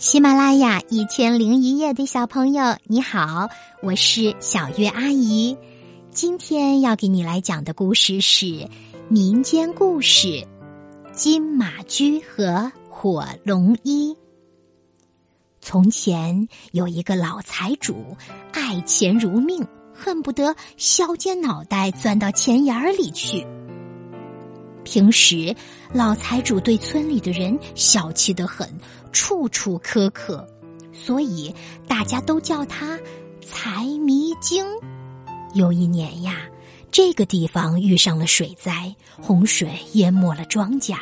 喜马拉雅一千零一夜的小朋友，你好，我是小月阿姨。今天要给你来讲的故事是民间故事《金马驹和火龙一》。从前有一个老财主，爱钱如命，恨不得削尖脑袋钻到钱眼里去。平时，老财主对村里的人小气得很，处处苛刻，所以大家都叫他财迷精。有一年呀，这个地方遇上了水灾，洪水淹没了庄稼，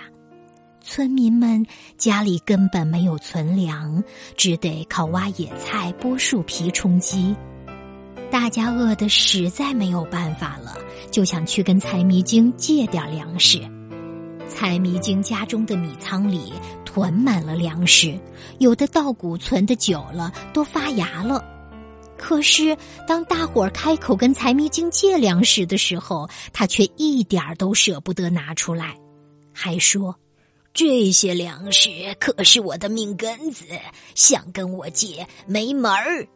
村民们家里根本没有存粮，只得靠挖野菜、剥树皮充饥。大家饿得实在没有办法了，就想去跟财迷精借点粮食。财迷精家中的米仓里囤满了粮食，有的稻谷存的久了都发芽了。可是当大伙儿开口跟财迷精借粮食的时候，他却一点儿都舍不得拿出来，还说：“这些粮食可是我的命根子，想跟我借没门儿。”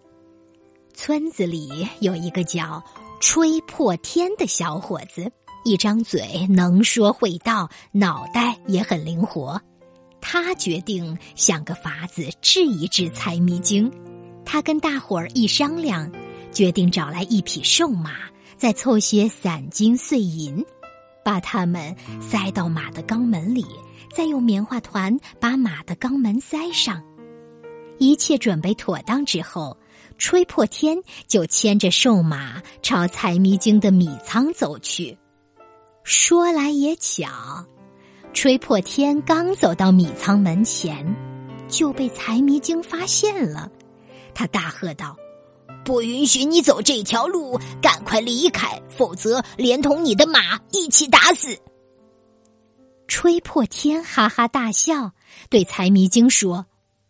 村子里有一个叫吹破天的小伙子，一张嘴能说会道，脑袋也很灵活。他决定想个法子治一治财迷精。他跟大伙儿一商量，决定找来一匹瘦马，再凑些散金碎银，把它们塞到马的肛门里，再用棉花团把马的肛门塞上。一切准备妥当之后。吹破天就牵着瘦马朝财迷精的米仓走去。说来也巧，吹破天刚走到米仓门前，就被财迷精发现了。他大喝道：“不允许你走这条路，赶快离开，否则连同你的马一起打死！”吹破天哈哈大笑，对财迷精说。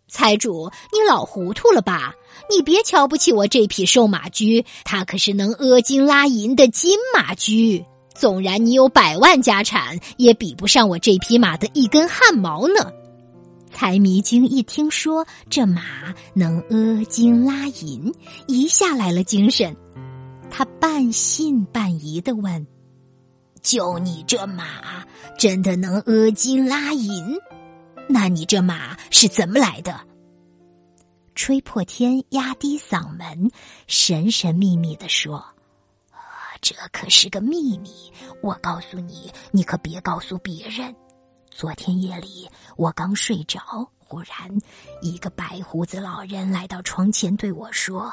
财主，你老糊涂了吧？你别瞧不起我这匹瘦马驹，它可是能阿金拉银的金马驹。纵然你有百万家产，也比不上我这匹马的一根汗毛呢。财迷精一听说这马能阿金拉银，一下来了精神。他半信半疑的问：“就你这马，真的能阿金拉银？”那你这马是怎么来的？吹破天压低嗓门，神神秘秘的说：“这可是个秘密，我告诉你，你可别告诉别人。昨天夜里我刚睡着，忽然一个白胡子老人来到床前对我说。”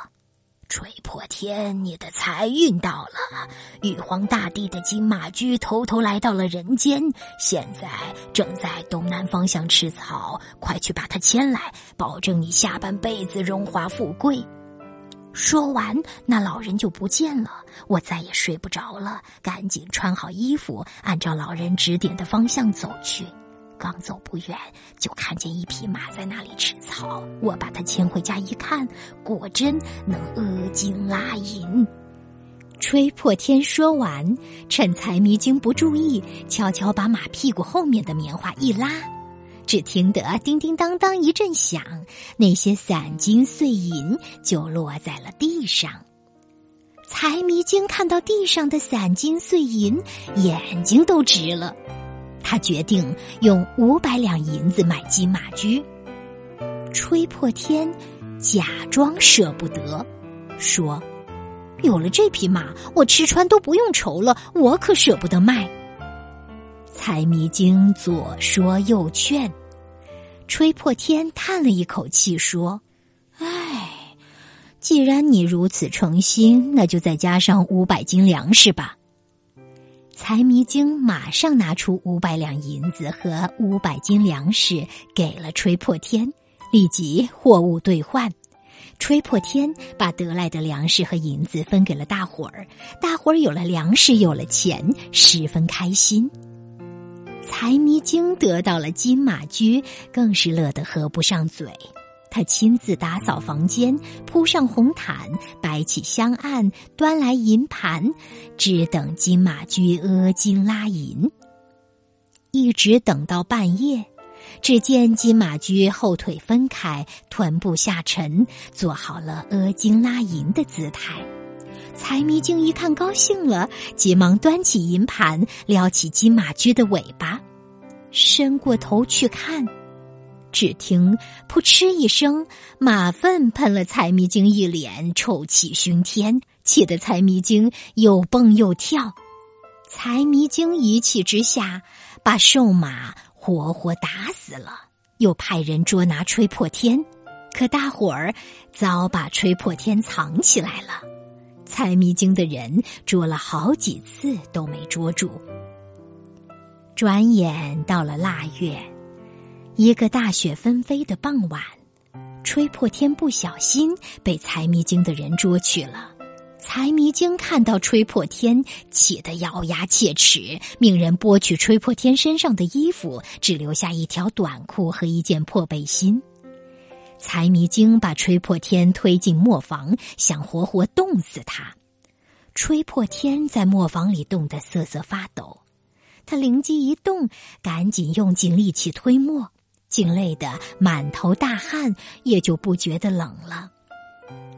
吹破天，你的财运到了！玉皇大帝的金马驹偷偷来到了人间，现在正在东南方向吃草，快去把它牵来，保证你下半辈子荣华富贵。说完，那老人就不见了。我再也睡不着了，赶紧穿好衣服，按照老人指点的方向走去。刚走不远，就看见一匹马在那里吃草。我把它牵回家一看，果真能阿金拉银。吹破天说完，趁财迷精不注意，悄悄把马屁股后面的棉花一拉，只听得叮叮当当一阵响，那些散金碎银就落在了地上。财迷精看到地上的散金碎银，眼睛都直了。他决定用五百两银子买金马驹。吹破天假装舍不得，说：“有了这匹马，我吃穿都不用愁了，我可舍不得卖。”财迷精左说右劝，吹破天叹了一口气说：“唉，既然你如此诚心，那就再加上五百斤粮食吧。”财迷精马上拿出五百两银子和五百斤粮食给了吹破天，立即货物兑换。吹破天把得来的粮食和银子分给了大伙儿，大伙儿有了粮食，有了钱，十分开心。财迷精得到了金马驹，更是乐得合不上嘴。他亲自打扫房间，铺上红毯，摆起香案，端来银盘，只等金马驹阿金拉银。一直等到半夜，只见金马驹后腿分开，臀部下沉，做好了阿金拉银的姿态。财迷精一看高兴了，急忙端起银盘，撩起金马驹的尾巴，伸过头去看，只听“扑哧”一声，马粪喷了财迷精一脸，臭气熏天，气得财迷精又蹦又跳。财迷精一气之下，把瘦马活活打死了，又派人捉拿吹破天，可大伙儿早把吹破天藏起来了。猜迷精的人捉了好几次都没捉住。转眼到了腊月，一个大雪纷飞的傍晚，吹破天不小心被猜迷精的人捉去了。财迷精看到吹破天，气得咬牙切齿，命人剥去吹破天身上的衣服，只留下一条短裤和一件破背心。财迷精把吹破天推进磨坊，想活活冻死他。吹破天在磨坊里冻得瑟瑟发抖，他灵机一动，赶紧用尽力气推磨，竟累得满头大汗，也就不觉得冷了。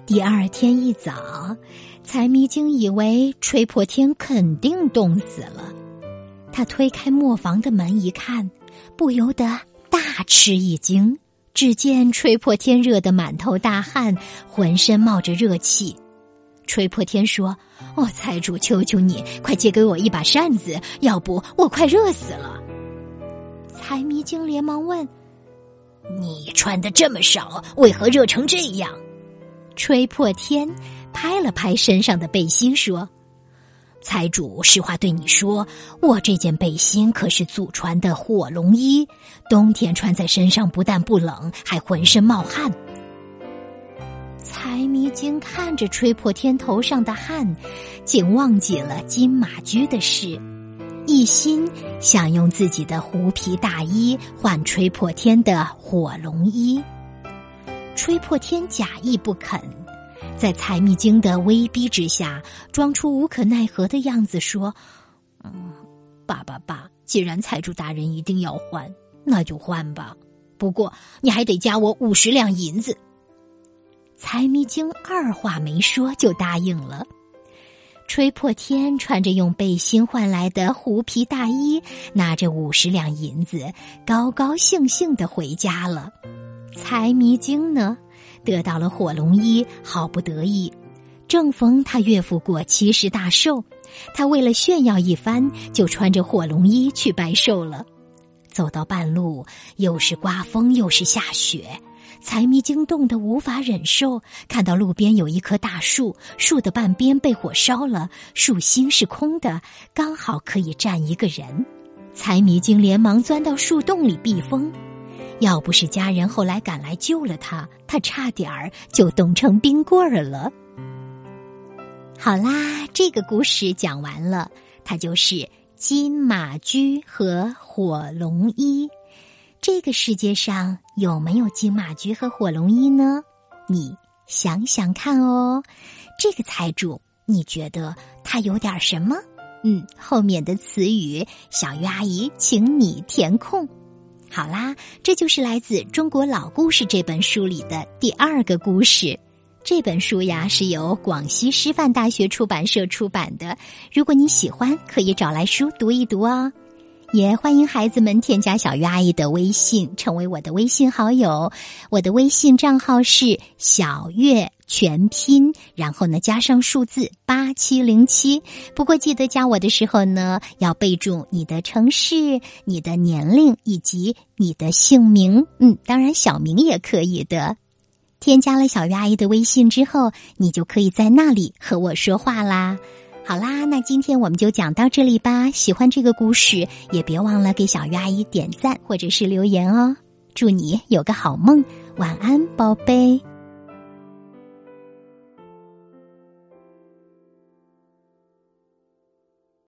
第二天一早，财迷精以为吹破天肯定冻死了，他推开磨坊的门一看，不由得大吃一惊。只见吹破天热得满头大汗，浑身冒着热气。吹破天说：“哦，财主，求求你，快借给我一把扇子，要不我快热死了。”财迷精连忙问：“你穿的这么少，为何热成这样？”吹破天拍了拍身上的背心说。财主，实话对你说，我这件背心可是祖传的火龙衣，冬天穿在身上不但不冷，还浑身冒汗。财迷精看着吹破天头上的汗，竟忘记了金马驹的事，一心想用自己的狐皮大衣换吹破天的火龙衣。吹破天假意不肯。在财迷精的威逼之下，装出无可奈何的样子说：“嗯，爸爸爸，既然财主大人一定要换，那就换吧。不过你还得加我五十两银子。”财迷精二话没说就答应了。吹破天穿着用背心换来的狐皮大衣，拿着五十两银子，高高兴兴的回家了。财迷精呢？得到了火龙衣，好不得意。正逢他岳父过七十大寿，他为了炫耀一番，就穿着火龙衣去拜寿了。走到半路，又是刮风又是下雪，财迷精冻得无法忍受。看到路边有一棵大树，树的半边被火烧了，树心是空的，刚好可以站一个人。财迷精连忙钻到树洞里避风。要不是家人后来赶来救了他，他差点儿就冻成冰棍儿了。好啦，这个故事讲完了，它就是金马驹和火龙一。这个世界上有没有金马驹和火龙一呢？你想想看哦。这个财主，你觉得他有点什么？嗯，后面的词语，小鱼阿姨请你填空。好啦，这就是来自《中国老故事》这本书里的第二个故事。这本书呀是由广西师范大学出版社出版的。如果你喜欢，可以找来书读一读哦。也欢迎孩子们添加小鱼阿姨的微信，成为我的微信好友。我的微信账号是小月。全拼，然后呢加上数字八七零七。不过记得加我的时候呢，要备注你的城市、你的年龄以及你的姓名。嗯，当然小名也可以的。添加了小鱼阿姨的微信之后，你就可以在那里和我说话啦。好啦，那今天我们就讲到这里吧。喜欢这个故事，也别忘了给小鱼阿姨点赞或者是留言哦。祝你有个好梦，晚安，宝贝。